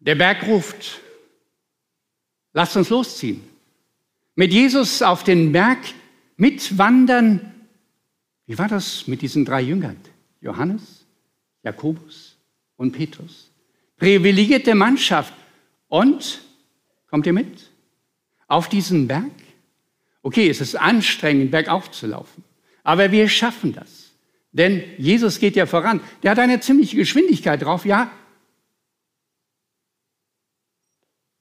Der Berg ruft, lasst uns losziehen. Mit Jesus auf den Berg mitwandern. Wie war das mit diesen drei Jüngern? Johannes, Jakobus und Petrus. Privilegierte Mannschaft. Und, kommt ihr mit? Auf diesen Berg? Okay, es ist anstrengend, bergauf zu laufen. Aber wir schaffen das. Denn Jesus geht ja voran. Der hat eine ziemliche Geschwindigkeit drauf. Ja.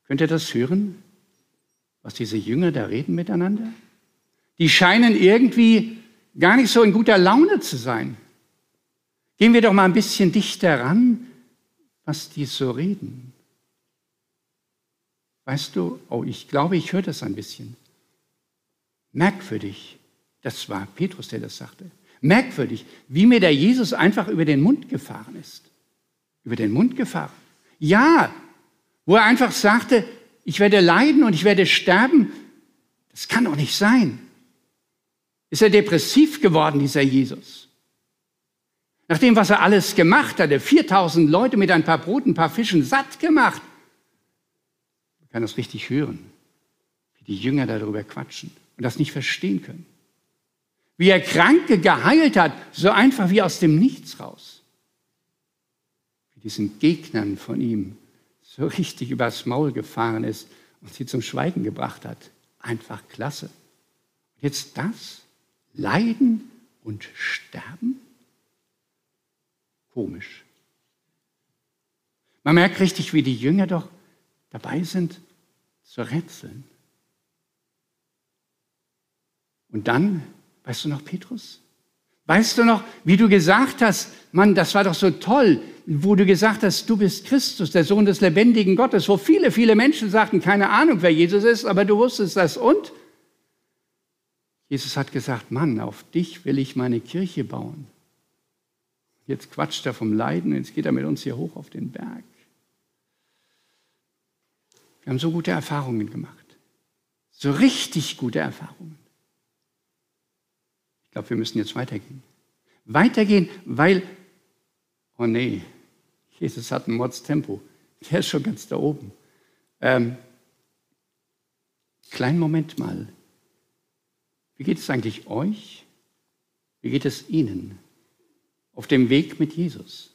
Könnt ihr das hören, was diese Jünger da reden miteinander? Die scheinen irgendwie gar nicht so in guter Laune zu sein. Gehen wir doch mal ein bisschen dichter ran, was die so reden. Weißt du, oh, ich glaube, ich höre das ein bisschen. Merkwürdig. Das war Petrus, der das sagte. Merkwürdig, wie mir der Jesus einfach über den Mund gefahren ist. Über den Mund gefahren. Ja, wo er einfach sagte, ich werde leiden und ich werde sterben. Das kann doch nicht sein. Ist er depressiv geworden, dieser Jesus? Nach dem, was er alles gemacht hatte, 4000 Leute mit ein paar Broten, ein paar Fischen satt gemacht. Man kann das richtig hören, wie die Jünger darüber quatschen und das nicht verstehen können. Wie er Kranke geheilt hat, so einfach wie aus dem Nichts raus. Wie diesen Gegnern von ihm so richtig übers Maul gefahren ist und sie zum Schweigen gebracht hat. Einfach klasse. Und jetzt das? Leiden und sterben? Komisch. Man merkt richtig, wie die Jünger doch dabei sind zu rätseln. Und dann, weißt du noch, Petrus? Weißt du noch, wie du gesagt hast, Mann, das war doch so toll, wo du gesagt hast, du bist Christus, der Sohn des lebendigen Gottes, wo viele, viele Menschen sagten, keine Ahnung, wer Jesus ist, aber du wusstest das. Und Jesus hat gesagt, Mann, auf dich will ich meine Kirche bauen. Jetzt quatscht er vom Leiden, jetzt geht er mit uns hier hoch auf den Berg. Wir haben so gute Erfahrungen gemacht. So richtig gute Erfahrungen. Ich glaube, wir müssen jetzt weitergehen. Weitergehen, weil, oh nee, Jesus hat ein Mordstempo. Der ist schon ganz da oben. Ähm, kleinen Moment mal. Wie geht es eigentlich euch? Wie geht es Ihnen auf dem Weg mit Jesus?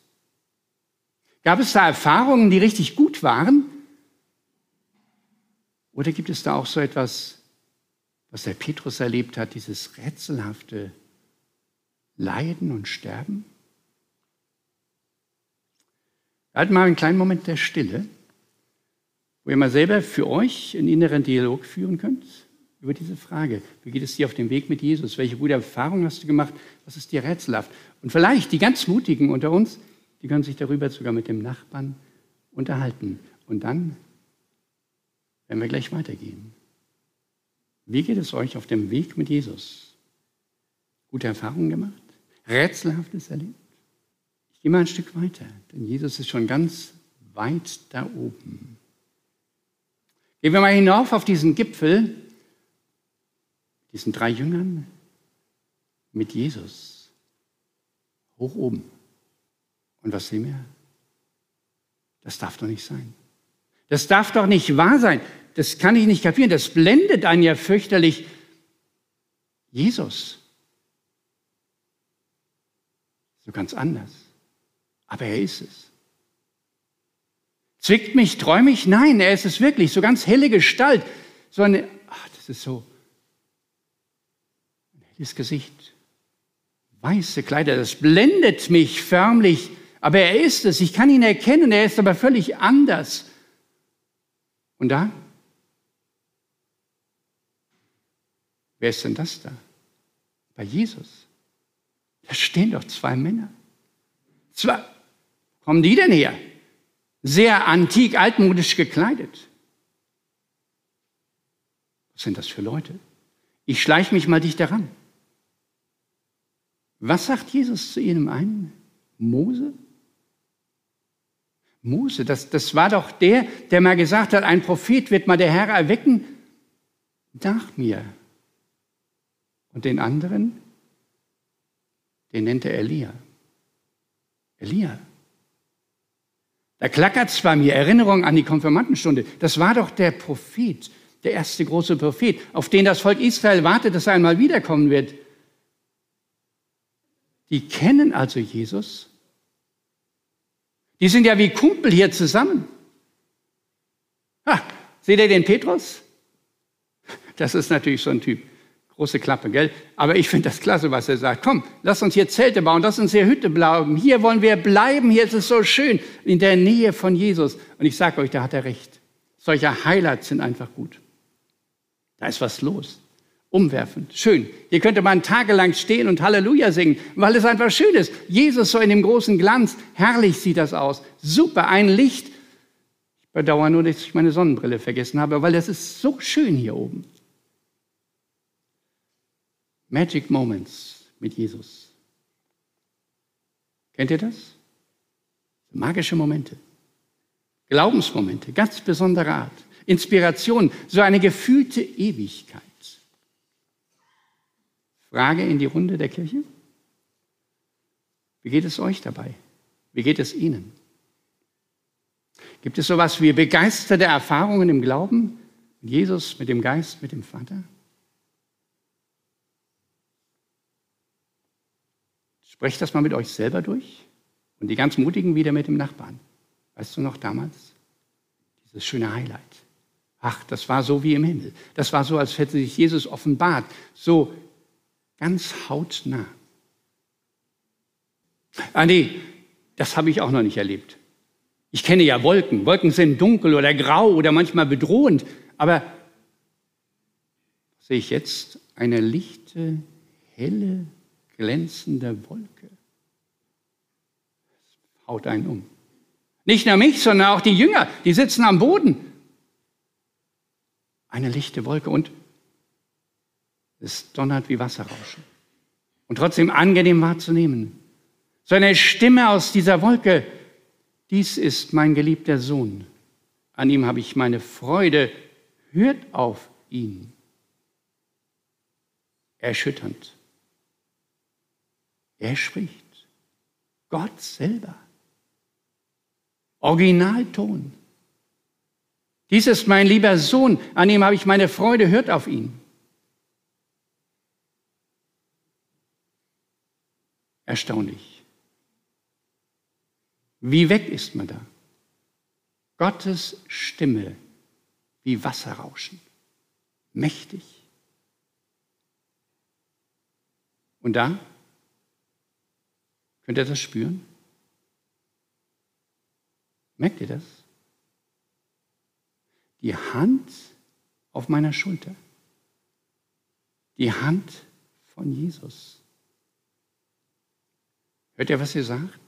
Gab es da Erfahrungen, die richtig gut waren? Oder gibt es da auch so etwas, was der Petrus erlebt hat, dieses rätselhafte Leiden und Sterben? Halt mal einen kleinen Moment der Stille, wo ihr mal selber für euch einen inneren Dialog führen könnt über diese Frage. Wie geht es dir auf dem Weg mit Jesus? Welche gute Erfahrungen hast du gemacht? Was ist dir rätselhaft? Und vielleicht die ganz Mutigen unter uns, die können sich darüber sogar mit dem Nachbarn unterhalten. Und dann werden wir gleich weitergehen. Wie geht es euch auf dem Weg mit Jesus? Gute Erfahrungen gemacht? Rätselhaftes erlebt? Ich gehe mal ein Stück weiter, denn Jesus ist schon ganz weit da oben. Gehen wir mal hinauf auf diesen Gipfel, diesen drei Jüngern mit Jesus. Hoch oben. Und was sehen wir? Das darf doch nicht sein. Das darf doch nicht wahr sein das kann ich nicht kapieren, das blendet einen ja fürchterlich. Jesus. So ganz anders. Aber er ist es. Zwickt mich, träume ich? Nein, er ist es wirklich. So ganz helle Gestalt. So eine, ach, das ist so ein helles Gesicht. Weiße Kleider, das blendet mich förmlich. Aber er ist es. Ich kann ihn erkennen. Er ist aber völlig anders. Und da Wer ist denn das da? Bei Jesus. Da stehen doch zwei Männer. Zwei. Kommen die denn her? Sehr antik, altmodisch gekleidet. Was sind das für Leute? Ich schleiche mich mal dicht daran. Was sagt Jesus zu ihnen einen? Mose? Mose, das, das war doch der, der mal gesagt hat, ein Prophet wird mal der Herr erwecken nach mir. Und den anderen, den nennt er Elia. Elia. Da klackert es bei mir Erinnerung an die Konfirmandenstunde. Das war doch der Prophet, der erste große Prophet, auf den das Volk Israel wartet, dass er einmal wiederkommen wird. Die kennen also Jesus. Die sind ja wie Kumpel hier zusammen. Ha, seht ihr den Petrus? Das ist natürlich so ein Typ. Große Klappe, gell? Aber ich finde das klasse, was er sagt. Komm, lass uns hier Zelte bauen, lass uns hier Hütte bleiben. Hier wollen wir bleiben, hier ist es so schön, in der Nähe von Jesus. Und ich sage euch, da hat er recht. Solche Highlights sind einfach gut. Da ist was los. Umwerfend, schön. Hier könnte man tagelang stehen und Halleluja singen, weil es einfach schön ist. Jesus so in dem großen Glanz, herrlich sieht das aus. Super, ein Licht. Ich bedauere nur, dass ich meine Sonnenbrille vergessen habe, weil es ist so schön hier oben. Magic Moments mit Jesus. Kennt ihr das? Magische Momente. Glaubensmomente, ganz besonderer Art. Inspiration, so eine gefühlte Ewigkeit. Frage in die Runde der Kirche. Wie geht es euch dabei? Wie geht es Ihnen? Gibt es sowas wie begeisterte Erfahrungen im Glauben Jesus, mit dem Geist, mit dem Vater? Sprecht das mal mit euch selber durch und die ganz Mutigen wieder mit dem Nachbarn. Weißt du noch damals? Dieses schöne Highlight. Ach, das war so wie im Himmel. Das war so, als hätte sich Jesus offenbart. So ganz hautnah. Ah nee, das habe ich auch noch nicht erlebt. Ich kenne ja Wolken. Wolken sind dunkel oder grau oder manchmal bedrohend. Aber sehe ich jetzt eine lichte, helle glänzende Wolke. Das haut einen um. Nicht nur mich, sondern auch die Jünger, die sitzen am Boden. Eine lichte Wolke und es donnert wie Wasserrauschen. Und trotzdem angenehm wahrzunehmen. So eine Stimme aus dieser Wolke. Dies ist mein geliebter Sohn. An ihm habe ich meine Freude. Hört auf ihn. Erschütternd. Er spricht. Gott selber. Originalton. Dies ist mein lieber Sohn, an ihm habe ich meine Freude, hört auf ihn. Erstaunlich. Wie weg ist man da? Gottes Stimme wie Wasserrauschen. Mächtig. Und da Könnt ihr das spüren? Merkt ihr das? Die Hand auf meiner Schulter. Die Hand von Jesus. Hört ihr, was ihr sagt?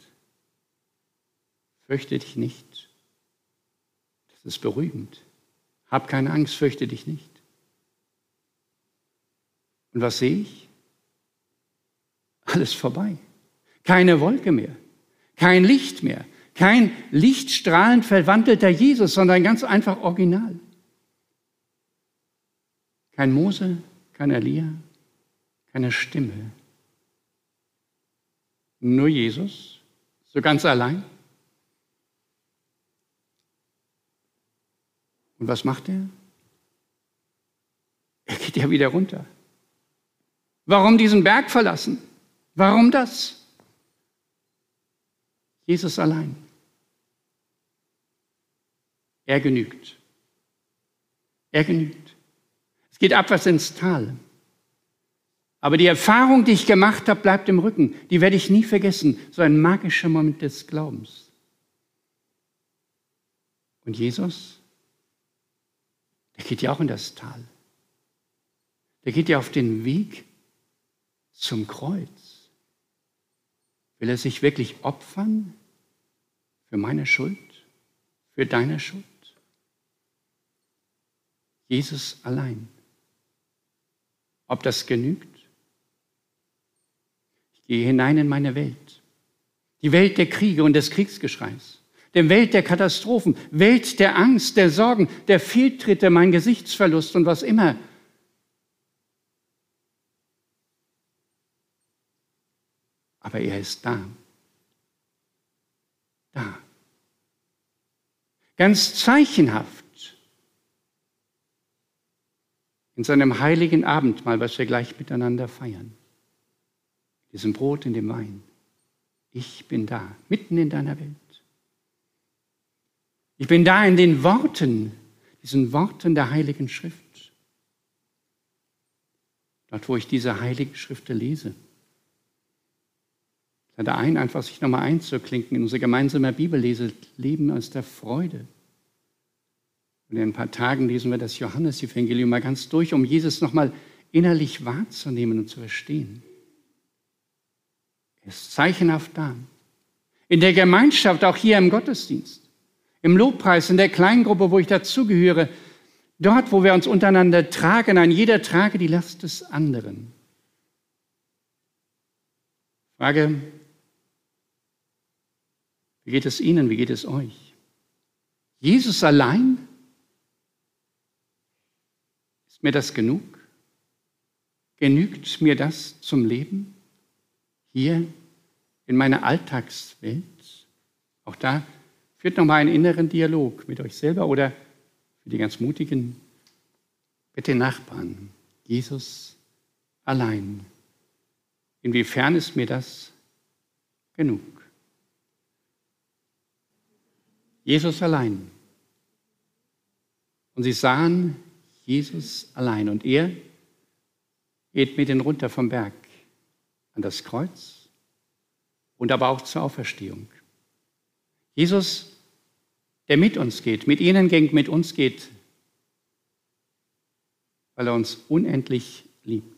Fürchte dich nicht. Das ist beruhigend. Hab keine Angst, fürchte dich nicht. Und was sehe ich? Alles vorbei. Keine Wolke mehr, kein Licht mehr, kein lichtstrahlend verwandelter Jesus, sondern ganz einfach original. Kein Mose, kein Elia, keine Stimme. Nur Jesus, so ganz allein. Und was macht er? Er geht ja wieder runter. Warum diesen Berg verlassen? Warum das? Jesus allein. Er genügt. Er genügt. Es geht abwärts ins Tal. Aber die Erfahrung, die ich gemacht habe, bleibt im Rücken. Die werde ich nie vergessen. So ein magischer Moment des Glaubens. Und Jesus, der geht ja auch in das Tal. Der geht ja auf den Weg zum Kreuz. Will er sich wirklich opfern für meine Schuld, für deine Schuld? Jesus allein. Ob das genügt? Ich gehe hinein in meine Welt. Die Welt der Kriege und des Kriegsgeschreis. Der Welt der Katastrophen, Welt der Angst, der Sorgen, der Fehltritte, mein Gesichtsverlust und was immer aber er ist da. Da. ganz zeichenhaft in seinem heiligen Abendmahl, was wir gleich miteinander feiern. Diesem Brot in dem Wein. Ich bin da, mitten in deiner Welt. Ich bin da in den Worten, diesen Worten der Heiligen Schrift. Dort, wo ich diese Heiligen Schriften lese. Lade ein, einfach sich nochmal einzuklinken in unser gemeinsamer Bibellese, Leben aus der Freude. Und in ein paar Tagen lesen wir das Johannesevangelium mal ganz durch, um Jesus nochmal innerlich wahrzunehmen und zu verstehen. Er ist zeichenhaft da. In der Gemeinschaft, auch hier im Gottesdienst, im Lobpreis, in der Kleingruppe, wo ich dazugehöre, dort, wo wir uns untereinander tragen, ein jeder trage die Last des anderen. Frage, wie geht es Ihnen, wie geht es euch? Jesus allein ist mir das genug? Genügt mir das zum Leben? Hier in meiner Alltagswelt? Auch da führt nochmal einen inneren Dialog mit euch selber oder für die ganz Mutigen mit den Nachbarn. Jesus allein. Inwiefern ist mir das genug? Jesus allein. Und sie sahen Jesus allein. Und er geht mit ihnen runter vom Berg an das Kreuz und aber auch zur Auferstehung. Jesus, der mit uns geht, mit ihnen geht, mit uns geht, weil er uns unendlich liebt.